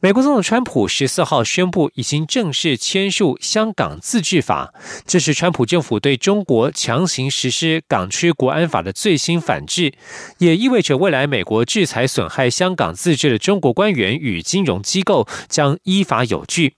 美国总统川普十四号宣布，已经正式签署《香港自治法》，这是川普政府对中国强行实施港区国安法的最新反制，也意味着未来美国制裁损害香港自治的中国官员与金融机构将依法有据。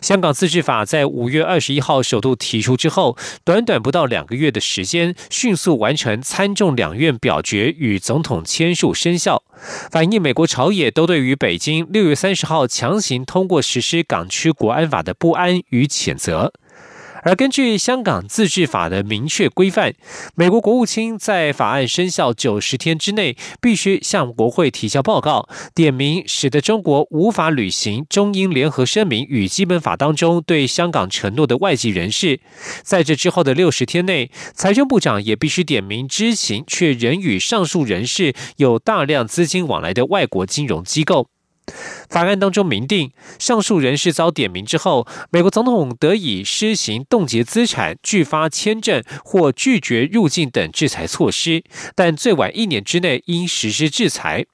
香港自治法在五月二十一号首度提出之后，短短不到两个月的时间，迅速完成参众两院表决与总统签署生效，反映美国朝野都对于北京六月三十号强行通过实施港区国安法的不安与谴责。而根据香港自治法的明确规范，美国国务卿在法案生效九十天之内，必须向国会提交报告，点名使得中国无法履行中英联合声明与基本法当中对香港承诺的外籍人士，在这之后的六十天内，财政部长也必须点名知情却仍与上述人士有大量资金往来的外国金融机构。法案当中明定，上述人士遭点名之后，美国总统得以施行冻结资产、拒发签证或拒绝入境等制裁措施，但最晚一年之内应实施制裁。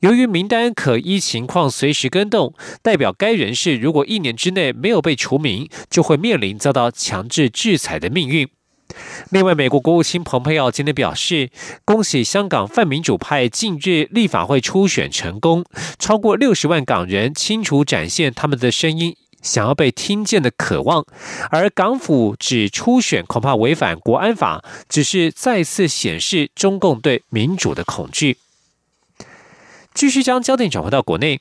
由于名单可依情况随时更动，代表该人士如果一年之内没有被除名，就会面临遭到强制制裁的命运。另外，美国国务卿蓬佩奥今天表示，恭喜香港泛民主派近日立法会初选成功，超过六十万港人清楚展现他们的声音想要被听见的渴望。而港府指初选恐怕违反国安法，只是再次显示中共对民主的恐惧。继续将焦点转回到国内。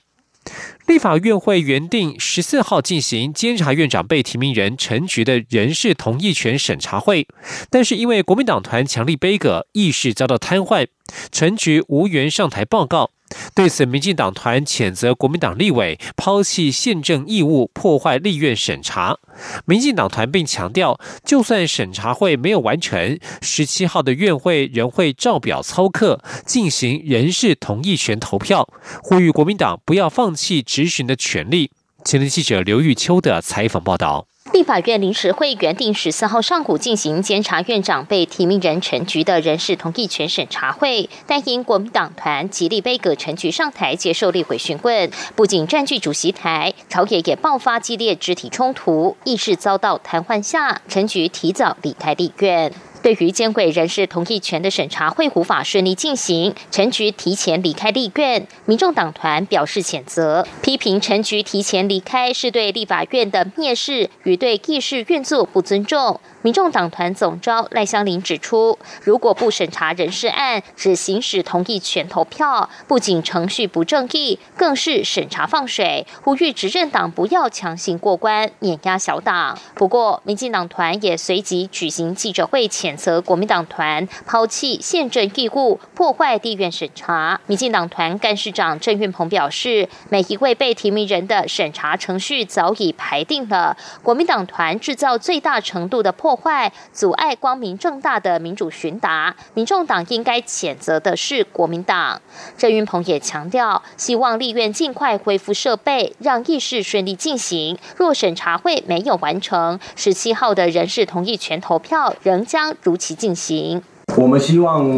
立法院会原定十四号进行监察院长被提名人陈菊的人事同意权审查会，但是因为国民党团强力背阁，议事遭到瘫痪，陈菊无缘上台报告。对此，民进党团谴责国民党立委抛弃宪政义务，破坏立院审查。民进党团并强调，就算审查会没有完成，十七号的院会仍会照表操课，进行人事同意权投票，呼吁国民党不要放弃执行的权利。前天记者刘玉秋的采访报道。立法院临时会原定十四号上午进行监察院长被提名人陈菊的人事同意权审查会，但因国民党团极力背葛陈菊上台接受立委询问，不仅占据主席台，朝野也爆发激烈肢体冲突，议事遭到瘫痪下，陈菊提早离开立院。对于监会人事同意权的审查会无法顺利进行，陈菊提前离开立院，民众党团表示谴责，批评陈菊提前离开是对立法院的蔑视与对议事运作不尊重。民众党团总召赖香林指出，如果不审查人事案，只行使同意权投票，不仅程序不正义，更是审查放水。呼吁执政党不要强行过关，碾压小党。不过，民进党团也随即举行记者会前，谴责国民党团抛弃宪政义务，破坏地院审查。民进党团干事长郑运鹏表示，每一位被提名人的审查程序早已排定了，国民党团制造最大程度的破。坏、阻碍光明正大的民主询达，民众党应该谴责的是国民党。郑云鹏也强调，希望立院尽快恢复设备，让议事顺利进行。若审查会没有完成，十七号的人事同意权投票仍将如期进行。我们希望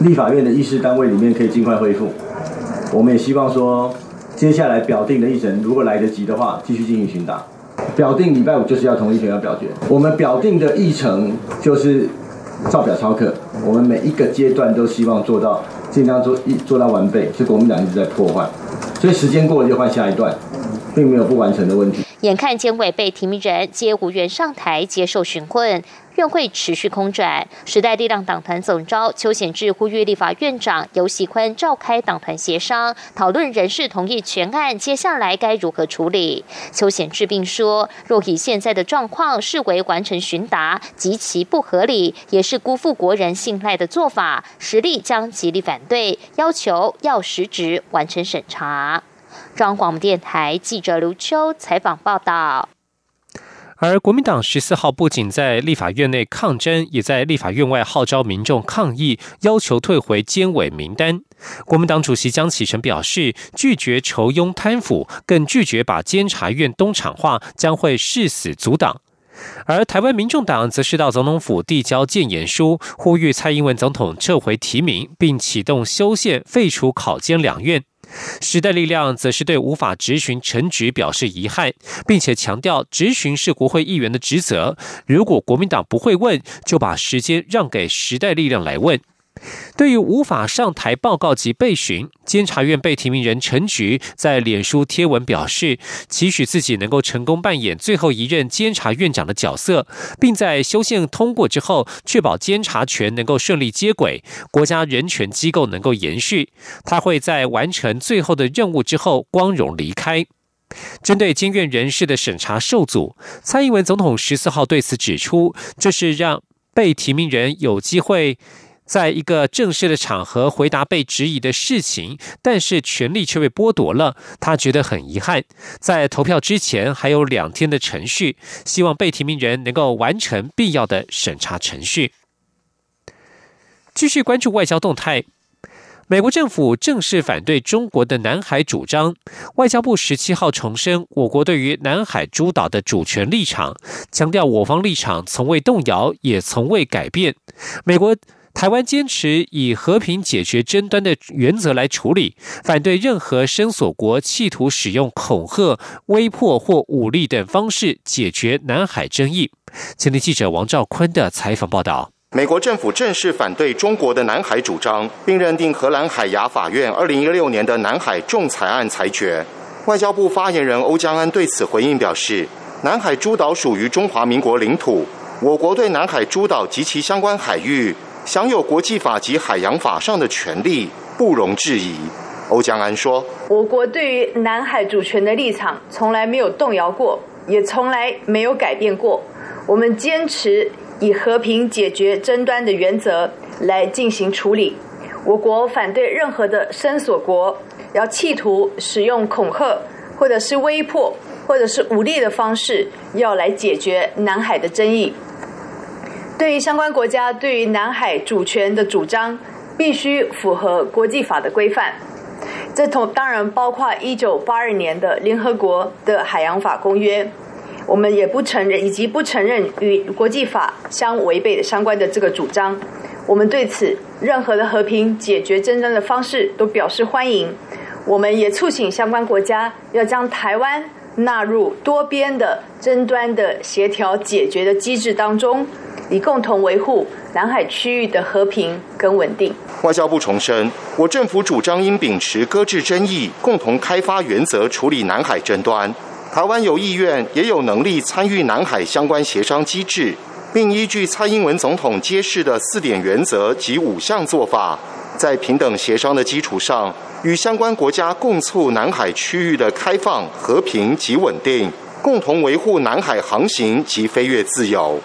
立法院的议事单位里面可以尽快恢复。我们也希望说，接下来表定的议程如果来得及的话，继续进行巡答。表定礼拜五就是要同意权要表决，我们表定的议程就是照表操课，我们每一个阶段都希望做到尽量做一做到完备，是国民党一直在破坏，所以时间过了就换下一段，并没有不完成的问题。眼看监委被提名人皆无缘上台接受询问。院会持续空转，时代力量党团总召邱显志呼吁立法院长游喜坤召开党团协商，讨论人事同意全案，接下来该如何处理？邱显志并说，若以现在的状况视为完成询答，极其不合理，也是辜负国人信赖的做法，实力将极力反对，要求要实质完成审查。中央广播电台记者刘秋采访报道。而国民党十四号不仅在立法院内抗争，也在立法院外号召民众抗议，要求退回监委名单。国民党主席江启臣表示，拒绝酬庸贪腐，更拒绝把监察院东厂化，将会誓死阻挡。而台湾民众党则是到总统府递交建言书，呼吁蔡英文总统撤回提名，并启动修宪、废除考监两院。时代力量则是对无法执行陈局表示遗憾，并且强调执行是国会议员的职责。如果国民党不会问，就把时间让给时代力量来问。对于无法上台报告及被询，监察院被提名人陈菊在脸书贴文表示，期许自己能够成功扮演最后一任监察院长的角色，并在修宪通过之后，确保监察权能够顺利接轨，国家人权机构能够延续。他会在完成最后的任务之后，光荣离开。针对监院人事的审查受阻，蔡英文总统十四号对此指出，这是让被提名人有机会。在一个正式的场合回答被质疑的事情，但是权力却被剥夺了，他觉得很遗憾。在投票之前还有两天的程序，希望被提名人能够完成必要的审查程序。继续关注外交动态，美国政府正式反对中国的南海主张。外交部十七号重申我国对于南海诸岛的主权立场，强调我方立场从未动摇，也从未改变。美国。台湾坚持以和平解决争端的原则来处理，反对任何声索国企图使用恐吓、威迫或武力等方式解决南海争议。前天记者王兆坤的采访报道：美国政府正式反对中国的南海主张，并认定荷兰海牙法院二零一六年的南海仲裁案裁决。外交部发言人欧江安对此回应表示：“南海诸岛属于中华民国领土，我国对南海诸岛及其相关海域。”享有国际法及海洋法上的权利，不容置疑。欧江安说：“我国对于南海主权的立场从来没有动摇过，也从来没有改变过。我们坚持以和平解决争端的原则来进行处理。我国反对任何的声索国要企图使用恐吓，或者是威迫，或者是武力的方式要来解决南海的争议。”对于相关国家对于南海主权的主张，必须符合国际法的规范。这同当然包括一九八二年的联合国的海洋法公约。我们也不承认以及不承认与国际法相违背的相关的这个主张。我们对此任何的和平解决争端的方式都表示欢迎。我们也促请相关国家要将台湾纳入多边的争端的协调解决的机制当中。以共同维护南海区域的和平跟稳定。外交部重申，我政府主张应秉持搁置争议、共同开发原则处理南海争端。台湾有意愿，也有能力参与南海相关协商机制，并依据蔡英文总统揭示的四点原则及五项做法，在平等协商的基础上，与相关国家共促南海区域的开放、和平及稳定，共同维护南海航行及飞越自由。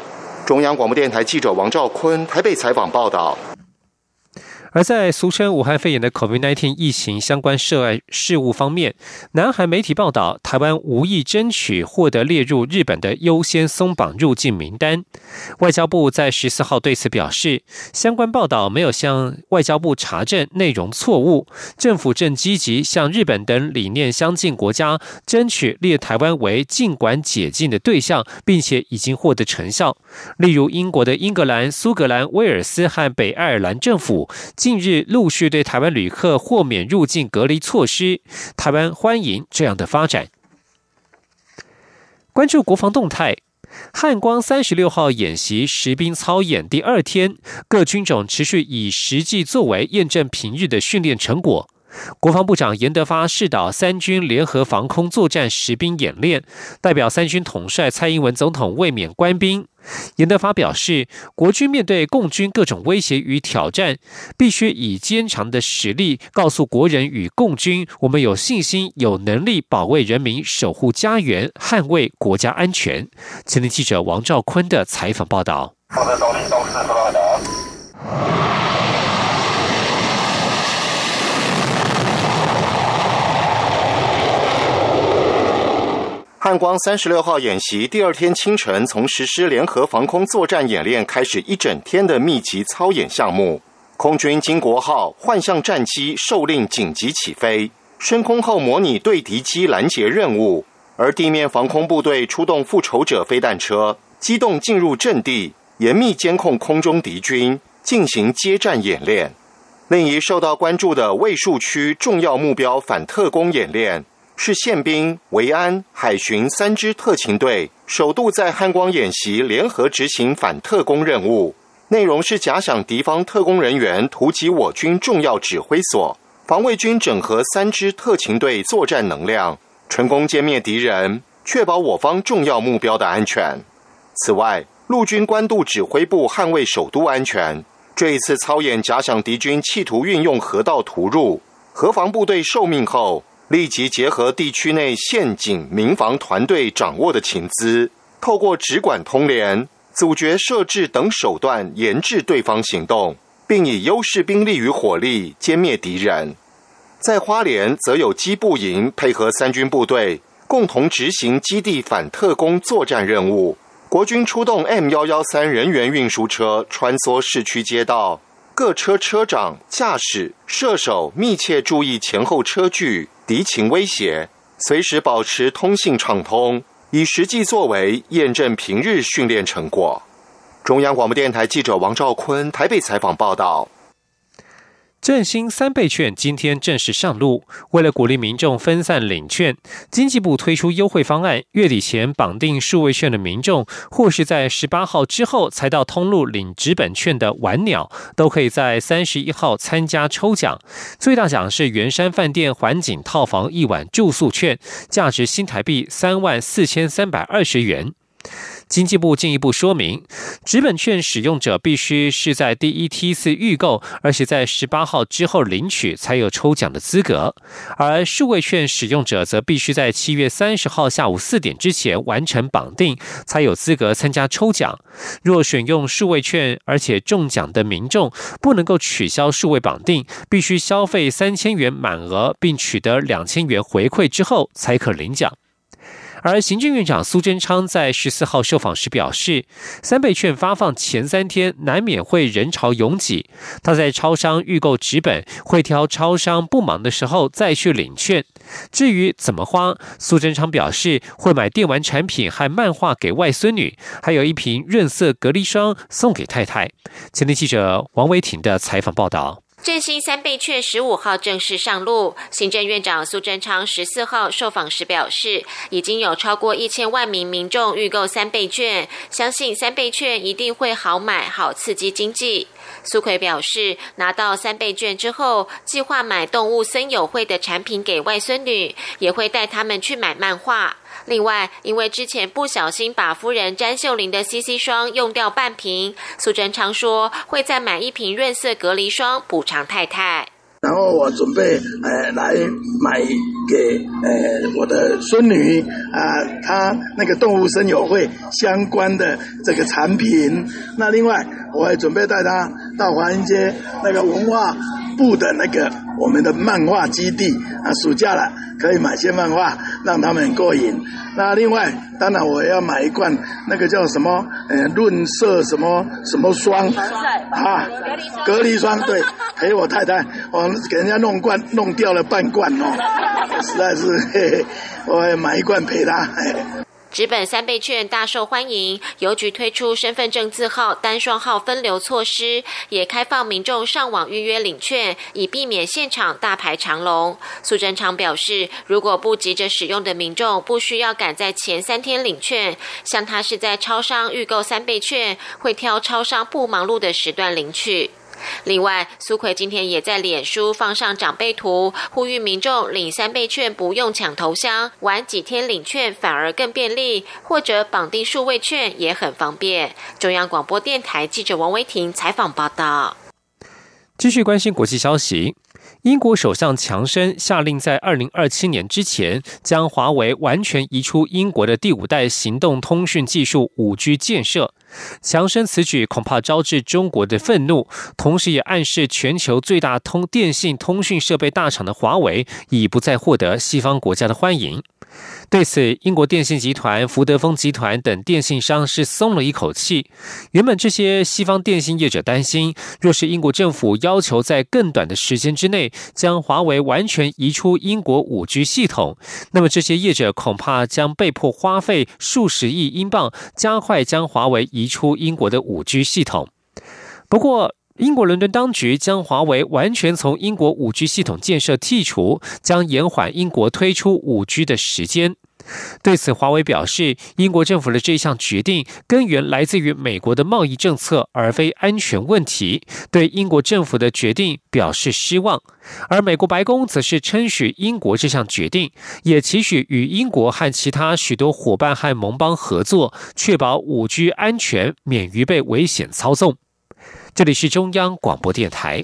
中央广播电台记者王兆坤台北采访报道。而在俗称武汉肺炎的 COVID-19 疫情相关涉外事务方面，南韩媒体报道，台湾无意争取获得列入日本的优先松绑入境名单。外交部在十四号对此表示，相关报道没有向外交部查证，内容错误。政府正积极向日本等理念相近国家争取列台湾为禁管解禁的对象，并且已经获得成效。例如，英国的英格兰、苏格兰、威尔斯和北爱尔兰政府。近日陆续对台湾旅客豁免入境隔离措施，台湾欢迎这样的发展。关注国防动态，汉光三十六号演习实兵操演第二天，各军种持续以实际作为验证平日的训练成果。国防部长严德发视导三军联合防空作战实兵演练，代表三军统帅蔡英文总统卫冕官兵。严德发表示，国军面对共军各种威胁与挑战，必须以坚强的实力告诉国人与共军，我们有信心、有能力保卫人民、守护家园、捍卫国家安全。前天记者王兆坤的采访报道。汉光三十六号演习第二天清晨，从实施联合防空作战演练开始，一整天的密集操演项目。空军金国号幻象战机受令紧急起飞，升空后模拟对敌机拦截任务，而地面防空部队出动复仇者飞弹车，机动进入阵地，严密监控空中敌军，进行接战演练。另一受到关注的卫戍区重要目标反特工演练。是宪兵、维安、海巡三支特勤队首度在汉光演习联合执行反特工任务，内容是假想敌方特工人员突击我军重要指挥所，防卫军整合三支特勤队作战能量，成功歼灭敌人，确保我方重要目标的安全。此外，陆军官渡指挥部捍卫首都安全，这一次操演假想敌军企图运用河道突入，河防部队受命后。立即结合地区内县警民防团队掌握的情资，透过直管通联、阻绝设置等手段，研制对方行动，并以优势兵力与火力歼灭敌人。在花莲，则有机步营配合三军部队，共同执行基地反特工作战任务。国军出动 M 幺幺三人员运输车穿梭市区街道，各车车长、驾驶、射手密切注意前后车距。敌情威胁，随时保持通信畅通，以实际作为验证平日训练成果。中央广播电台记者王兆坤台北采访报道。振兴三倍券今天正式上路。为了鼓励民众分散领券，经济部推出优惠方案，月底前绑定数位券的民众，或是在十八号之后才到通路领纸本券的晚鸟，都可以在三十一号参加抽奖。最大奖是圆山饭店环景套房一晚住宿券，价值新台币三万四千三百二十元。经济部进一步说明，纸本券使用者必须是在第一梯次预购，而且在十八号之后领取才有抽奖的资格；而数位券使用者则必须在七月三十号下午四点之前完成绑定，才有资格参加抽奖。若选用数位券而且中奖的民众，不能够取消数位绑定，必须消费三千元满额，并取得两千元回馈之后才可领奖。而行政院长苏贞昌在十四号受访时表示，三倍券发放前三天难免会人潮拥挤，他在超商预购纸本会挑超商不忙的时候再去领券。至于怎么花，苏贞昌表示会买电玩产品和漫画给外孙女，还有一瓶润色隔离霜送给太太。前天记者王维婷的采访报道。振兴三倍券十五号正式上路，行政院长苏贞昌十四号受访时表示，已经有超过一千万名民众预购三倍券，相信三倍券一定会好买好刺激经济。苏奎表示，拿到三倍券之后，计划买动物森友会的产品给外孙女，也会带他们去买漫画。另外，因为之前不小心把夫人詹秀玲的 CC 霜用掉半瓶，苏贞昌说会再买一瓶润色隔离霜补偿太太。然后我准备呃来买给呃我的孙女啊，她那个动物森友会相关的这个产品。那另外，我也准备带她到华阴街那个文化部的那个我们的漫画基地啊，暑假了可以买些漫画让他们过瘾。那另外，当然我要买一罐那个叫什么呃润色什么什么霜啊，隔离霜对，陪我太太我。给人家弄罐弄掉了半罐哦，实在是，嘿嘿，我买一罐赔他。纸本三倍券大受欢迎，邮局推出身份证字号单双号分流措施，也开放民众上网预约领券，以避免现场大排长龙。苏贞昌表示，如果不急着使用的民众，不需要赶在前三天领券，像他是在超商预购三倍券，会挑超商不忙碌的时段领取。另外，苏奎今天也在脸书放上长辈图，呼吁民众领三倍券不用抢头香，晚几天领券反而更便利，或者绑定数位券也很方便。中央广播电台记者王维婷采访报道。继续关心国际消息。英国首相强生下令，在二零二七年之前，将华为完全移出英国的第五代行动通讯技术五 G 建设。强生此举恐怕招致中国的愤怒，同时也暗示全球最大通电信通讯设备大厂的华为已不再获得西方国家的欢迎。对此，英国电信集团、福德丰集团等电信商是松了一口气。原本这些西方电信业者担心，若是英国政府要求在更短的时间之内将华为完全移出英国五 G 系统，那么这些业者恐怕将被迫花费数十亿英镑，加快将华为移出英国的五 G 系统。不过，英国伦敦当局将华为完全从英国五 G 系统建设剔除，将延缓英国推出五 G 的时间。对此，华为表示，英国政府的这项决定根源来自于美国的贸易政策，而非安全问题。对英国政府的决定表示失望。而美国白宫则是称许英国这项决定，也期许与英国和其他许多伙伴和盟邦合作，确保五 G 安全，免于被危险操纵。这里是中央广播电台。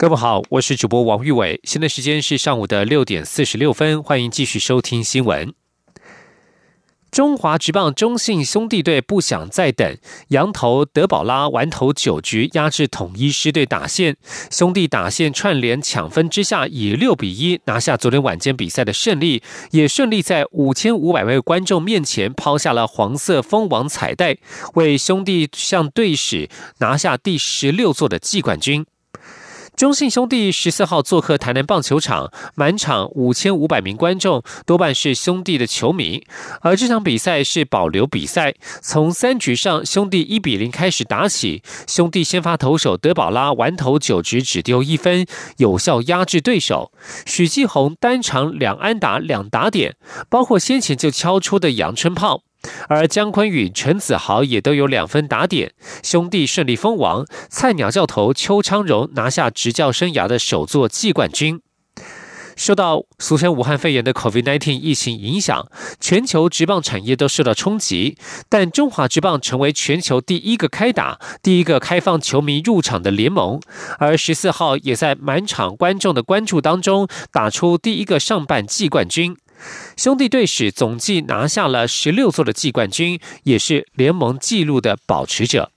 各位好，我是主播王玉伟，现在时间是上午的六点四十六分，欢迎继续收听新闻。中华职棒中信兄弟队不想再等，羊头德保拉完投九局压制统一狮队打线，兄弟打线串联抢分之下，以六比一拿下昨天晚间比赛的胜利，也顺利在五千五百位观众面前抛下了黄色蜂王彩带，为兄弟向队史拿下第十六座的季冠军。中信兄弟十四号做客台南棒球场，满场五千五百名观众，多半是兄弟的球迷。而这场比赛是保留比赛，从三局上兄弟一比零开始打起，兄弟先发投手德保拉完投九局只丢一分，有效压制对手。许继宏单场两安打两打点，包括先前就敲出的阳春炮。而姜昆宇、陈子豪也都有两分打点，兄弟顺利封王。菜鸟教头邱昌荣拿下执教生涯的首座季冠军。受到俗称武汉肺炎的 COVID-19 疫情影响，全球职棒产业都受到冲击。但中华职棒成为全球第一个开打、第一个开放球迷入场的联盟，而十四号也在满场观众的关注当中打出第一个上半季冠军。兄弟队史总计拿下了十六座的季冠军，也是联盟纪录的保持者。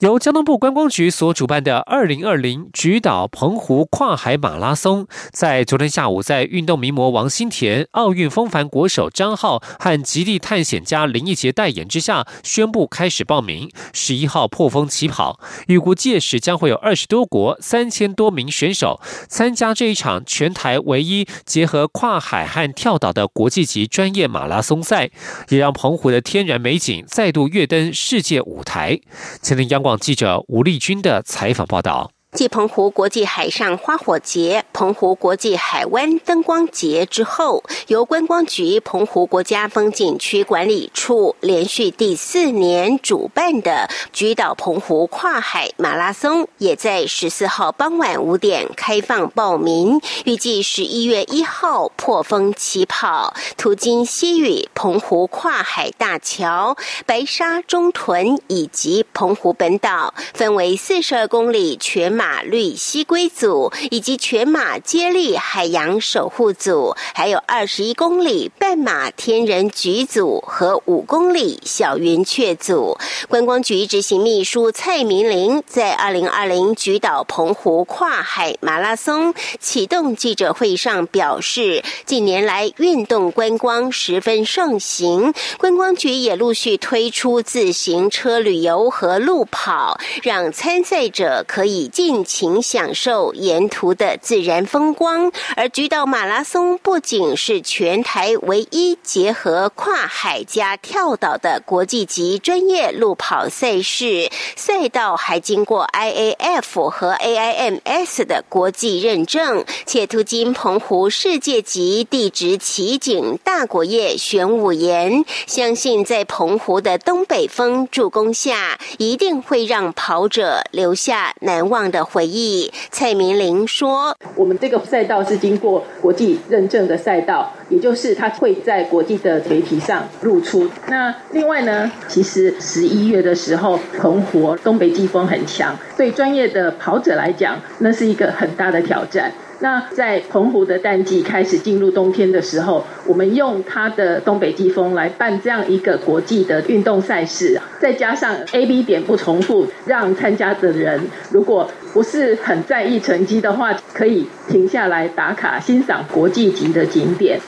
由交通部观光局所主办的二零二零菊岛澎湖跨海马拉松，在昨天下午，在运动名模王新田、奥运风帆国手张浩和极地探险家林奕杰代言之下，宣布开始报名。十一号破风起跑，预估届时将会有二十多国、三千多名选手参加这一场全台唯一结合跨海和跳岛的国际级专业马拉松赛，也让澎湖的天然美景再度跃登世界舞台。前天央广。记者吴丽君的采访报道。继澎湖国际海上花火节、澎湖国际海湾灯光节之后，由观光局澎湖国家风景区管理处连续第四年主办的菊岛澎湖跨海马拉松，也在十四号傍晚五点开放报名，预计十一月一号破风起跑，途经西屿、澎湖跨海大桥、白沙中屯以及澎湖本岛，分为四十二公里全。马绿西龟组以及全马接力海洋守护组，还有二十一公里半马天人菊组和五公里小云雀组。观光局执行秘书蔡明玲在二零二零菊岛澎湖跨海马拉松启动记者会上表示，近年来运动观光十分盛行，观光局也陆续推出自行车旅游和路跑，让参赛者可以进。尽情享受沿途的自然风光，而菊岛马拉松不仅是全台唯一结合跨海加跳岛的国际级专业路跑赛事，赛道还经过 IAF 和 AIMS 的国际认证，且途经澎湖世界级地质奇景大果叶玄武岩，相信在澎湖的东北风助攻下，一定会让跑者留下难忘的。的回忆。蔡明玲说：“我们这个赛道是经过国际认证的赛道，也就是它会在国际的媒体上露出。那另外呢，其实十一月的时候，澎湖东北季风很强，对专业的跑者来讲，那是一个很大的挑战。”那在澎湖的淡季开始进入冬天的时候，我们用它的东北季风来办这样一个国际的运动赛事，再加上 A、B 点不重复，让参加的人如果不是很在意成绩的话，可以停下来打卡欣赏国际级的景点。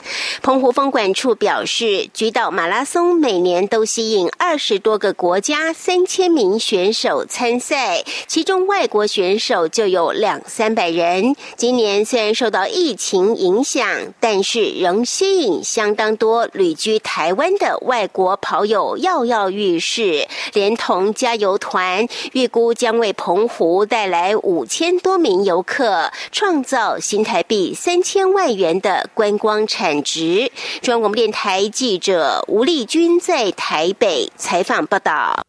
澎湖风管处表示，菊岛马拉松每年都吸引二十多个国家三千名选手参赛，其中外国选手就有两三百人。今年。虽然受到疫情影响，但是仍吸引相当多旅居台湾的外国跑友跃跃欲试。连同加油团，预估将为澎湖带来五千多名游客，创造新台币三千万元的观光产值。中央广播电台记者吴丽君在台北采访报道。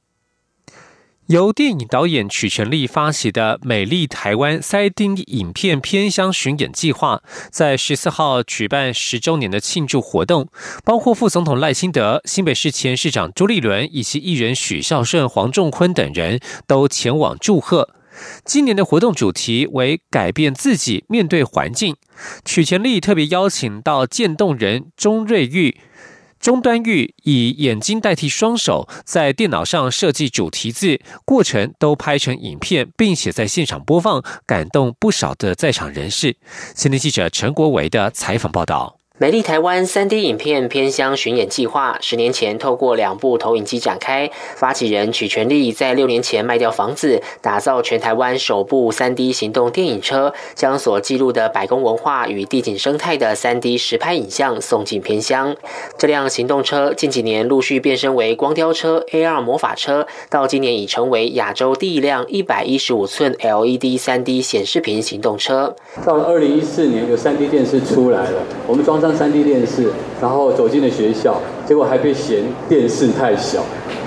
由电影导演曲全力发起的“美丽台湾”塞丁影片偏乡巡演计划，在十四号举办十周年的庆祝活动，包括副总统赖清德、新北市前市长朱立伦以及艺人许孝顺、黄仲坤等人都前往祝贺。今年的活动主题为“改变自己，面对环境”。曲前立特别邀请到渐冻人钟瑞玉。钟端玉以眼睛代替双手，在电脑上设计主题字，过程都拍成影片，并且在现场播放，感动不少的在场人士。新闻记者陈国维的采访报道。美丽台湾三 D 影片偏乡巡演计划，十年前透过两部投影机展开。发起人曲全力在六年前卖掉房子，打造全台湾首部三 D 行动电影车，将所记录的百工文化与地景生态的三 D 实拍影像送进偏乡。这辆行动车近几年陆续变身为光雕车、AR 魔法车，到今年已成为亚洲第一辆一百一十五寸 LED 三 D 显示屏行动车。到了二零一四年，有三 D 电视出来了，我们装上。三 D 电视，然后走进了学校，结果还被嫌电视太小。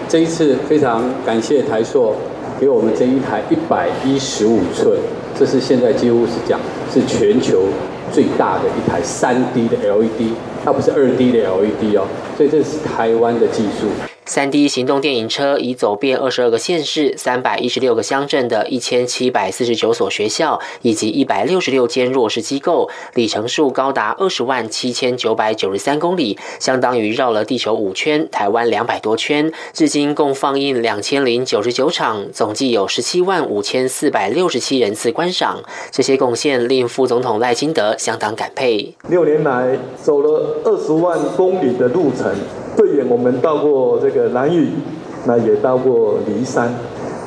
这一次非常感谢台硕给我们这一台一百一十五寸，这是现在几乎是讲是全球最大的一台三 D 的 LED，它不是二 D 的 LED 哦，所以这是台湾的技术。三 D 行动电影车已走遍二十二个县市、三百一十六个乡镇的一千七百四十九所学校以及一百六十六间弱势机构，里程数高达二十万七千九百九十三公里，相当于绕了地球五圈，台湾两百多圈。至今共放映两千零九十九场，总计有十七万五千四百六十七人次观赏。这些贡献令副总统赖清德相当感佩。六年来走了二十万公里的路程。最远我们到过这个蓝屿，那也到过骊山，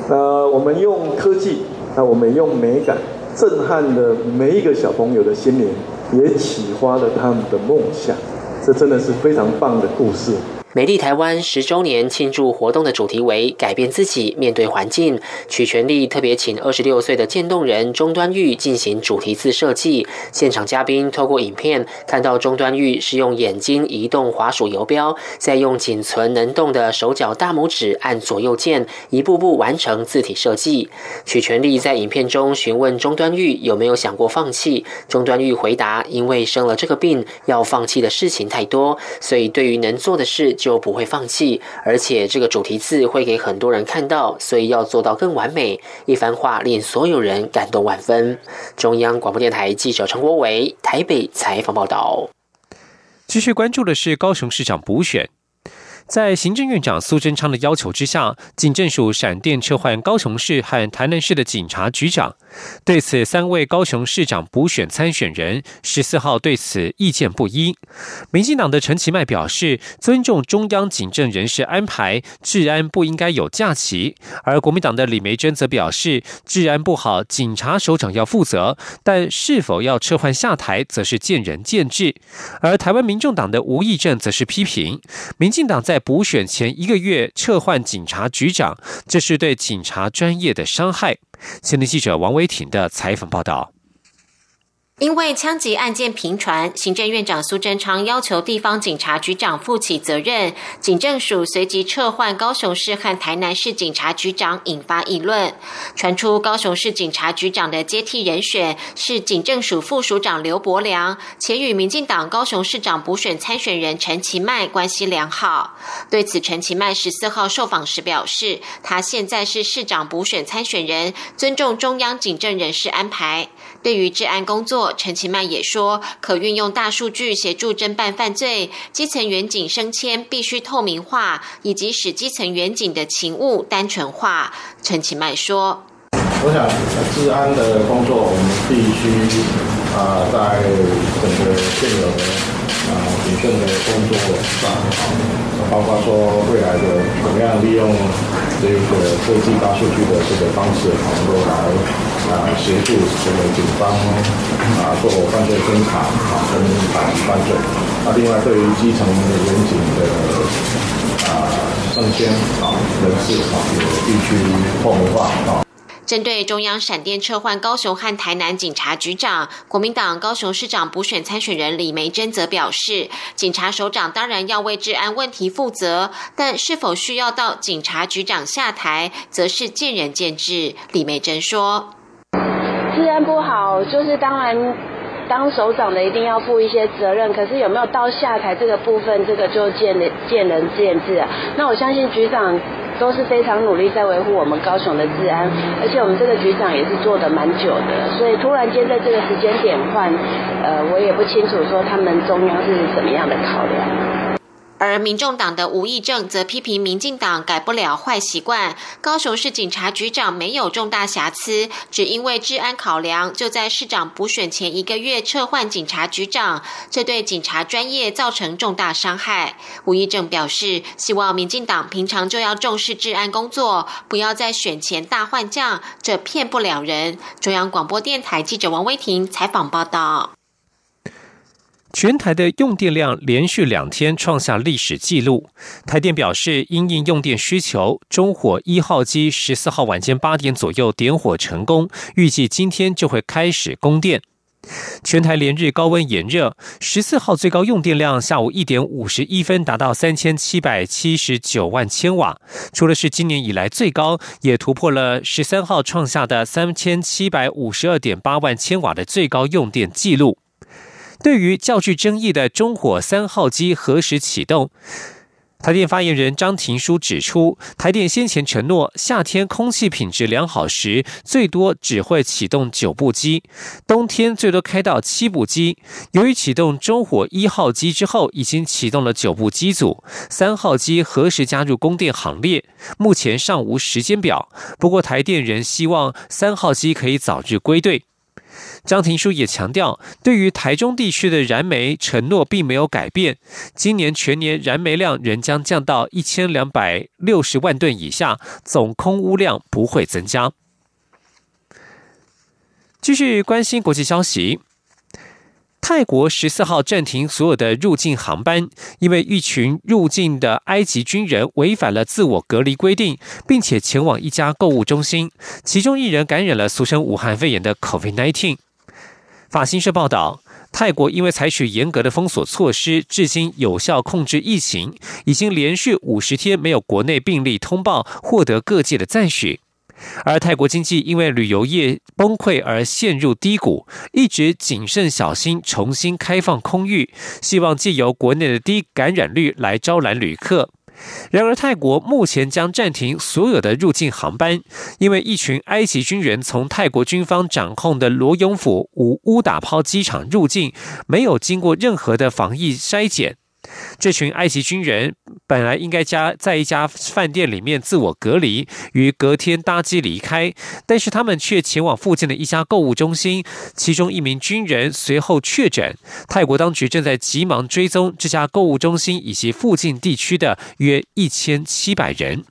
那我们用科技，那我们用美感，震撼了每一个小朋友的心灵，也启发了他们的梦想，这真的是非常棒的故事。美丽台湾十周年庆祝活动的主题为“改变自己，面对环境”。曲全力特别请二十六岁的渐冻人钟端玉进行主题字设计。现场嘉宾透过影片看到钟端玉是用眼睛移动滑鼠游标，再用仅存能动的手脚大拇指按左右键，一步步完成字体设计。曲全力在影片中询问钟端玉有没有想过放弃，钟端玉回答：“因为生了这个病，要放弃的事情太多，所以对于能做的事。”就不会放弃，而且这个主题字会给很多人看到，所以要做到更完美。一番话令所有人感动万分。中央广播电台记者陈国伟台北采访报道。继续关注的是高雄市长补选。在行政院长苏贞昌的要求之下，警政署闪电撤换高雄市和台南市的警察局长。对此，三位高雄市长补选参选人十四号对此意见不一。民进党的陈其迈表示，尊重中央警政人士安排，治安不应该有假期。而国民党的李梅珍则表示，治安不好，警察首长要负责，但是否要撤换下台，则是见仁见智。而台湾民众党的吴益政则是批评，民进党在补选前一个月撤换警察局长，这是对警察专业的伤害。新闻记者王维挺的采访报道。因为枪击案件频传，行政院长苏贞昌要求地方警察局长负起责任，警政署随即撤换高雄市和台南市警察局长，引发议论。传出高雄市警察局长的接替人选是警政署副署长刘伯良，且与民进党高雄市长补选参选人陈其迈关系良好。对此，陈其迈十四号受访时表示，他现在是市长补选参选人，尊重中央警政人事安排。对于治安工作，陈其迈也说，可运用大数据协助侦办犯罪，基层员警升迁必须透明化，以及使基层员警的勤务单纯化。陈其迈说：“我想治安的工作，我们必须啊，在整个现有的啊警政的工作上，包括说未来的怎么样利用这个科技大数据的这个方式，能够来。”啊，协助这个警方啊做犯罪侦查啊，跟打击犯罪。那另外对于基层民警的啊升迁啊人事啊，也必须透明化啊。针对中央闪电撤换高雄和台南警察局长，国民党高雄市长补选参选人李梅珍则表示，警察首长当然要为治安问题负责，但是否需要到警察局长下台，则是见仁见智。李梅珍说。就是当然，当首长的一定要负一些责任。可是有没有到下台这个部分，这个就见见仁见智啊。那我相信局长都是非常努力在维护我们高雄的治安，而且我们这个局长也是做的蛮久的，所以突然间在这个时间点换，呃，我也不清楚说他们中央是怎么样的考量。而民众党的吴益政则批评民进党改不了坏习惯。高雄市警察局长没有重大瑕疵，只因为治安考量，就在市长补选前一个月撤换警察局长，这对警察专业造成重大伤害。吴益政表示，希望民进党平常就要重视治安工作，不要在选前大换将，这骗不了人。中央广播电台记者王威婷采访报道。全台的用电量连续两天创下历史纪录。台电表示，因应用电需求，中火一号机十四号晚间八点左右点火成功，预计今天就会开始供电。全台连日高温炎热，十四号最高用电量下午一点五十一分达到三千七百七十九万千瓦，除了是今年以来最高，也突破了十三号创下的三千七百五十二点八万千瓦的最高用电纪录。对于较具争议的中火三号机何时启动，台电发言人张庭书指出，台电先前承诺夏天空气品质良好时，最多只会启动九部机，冬天最多开到七部机。由于启动中火一号机之后，已经启动了九部机组，三号机何时加入供电行列，目前尚无时间表。不过台电仍希望三号机可以早日归队。张庭书也强调，对于台中地区的燃煤承诺并没有改变，今年全年燃煤量仍将降到一千两百六十万吨以下，总空污量不会增加。继续关心国际消息，泰国十四号暂停所有的入境航班，因为一群入境的埃及军人违反了自我隔离规定，并且前往一家购物中心，其中一人感染了俗称武汉肺炎的 COVID-19。法新社报道，泰国因为采取严格的封锁措施，至今有效控制疫情，已经连续五十天没有国内病例通报，获得各界的赞许。而泰国经济因为旅游业崩溃而陷入低谷，一直谨慎小心重新开放空域，希望借由国内的低感染率来招揽旅客。然而，泰国目前将暂停所有的入境航班，因为一群埃及军人从泰国军方掌控的罗永府乌乌打抛机场入境，没有经过任何的防疫筛检。这群埃及军人本来应该家在一家饭店里面自我隔离，于隔天搭机离开，但是他们却前往附近的一家购物中心，其中一名军人随后确诊。泰国当局正在急忙追踪这家购物中心以及附近地区的约一千七百人。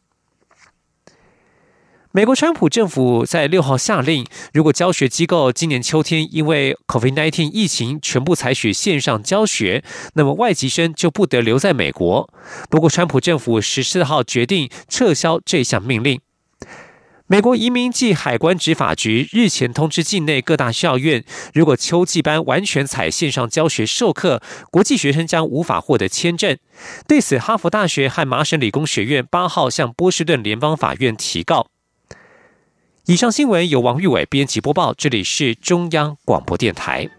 美国川普政府在六号下令如果教学机构今年秋天因为 covid nineteen 疫情全部采取线上教学那么外籍生就不得留在美国。不过川普政府十四号决定撤销这项命令。美国移民暨海关执法局日前通知境内各大校院如果秋季班完全采线上教学授课国际学生将无法获得签证。对此哈佛大学和麻省理工学院八号向波士顿联邦法院提告。以上新闻由王玉伟编辑播报这里是中央广播电台。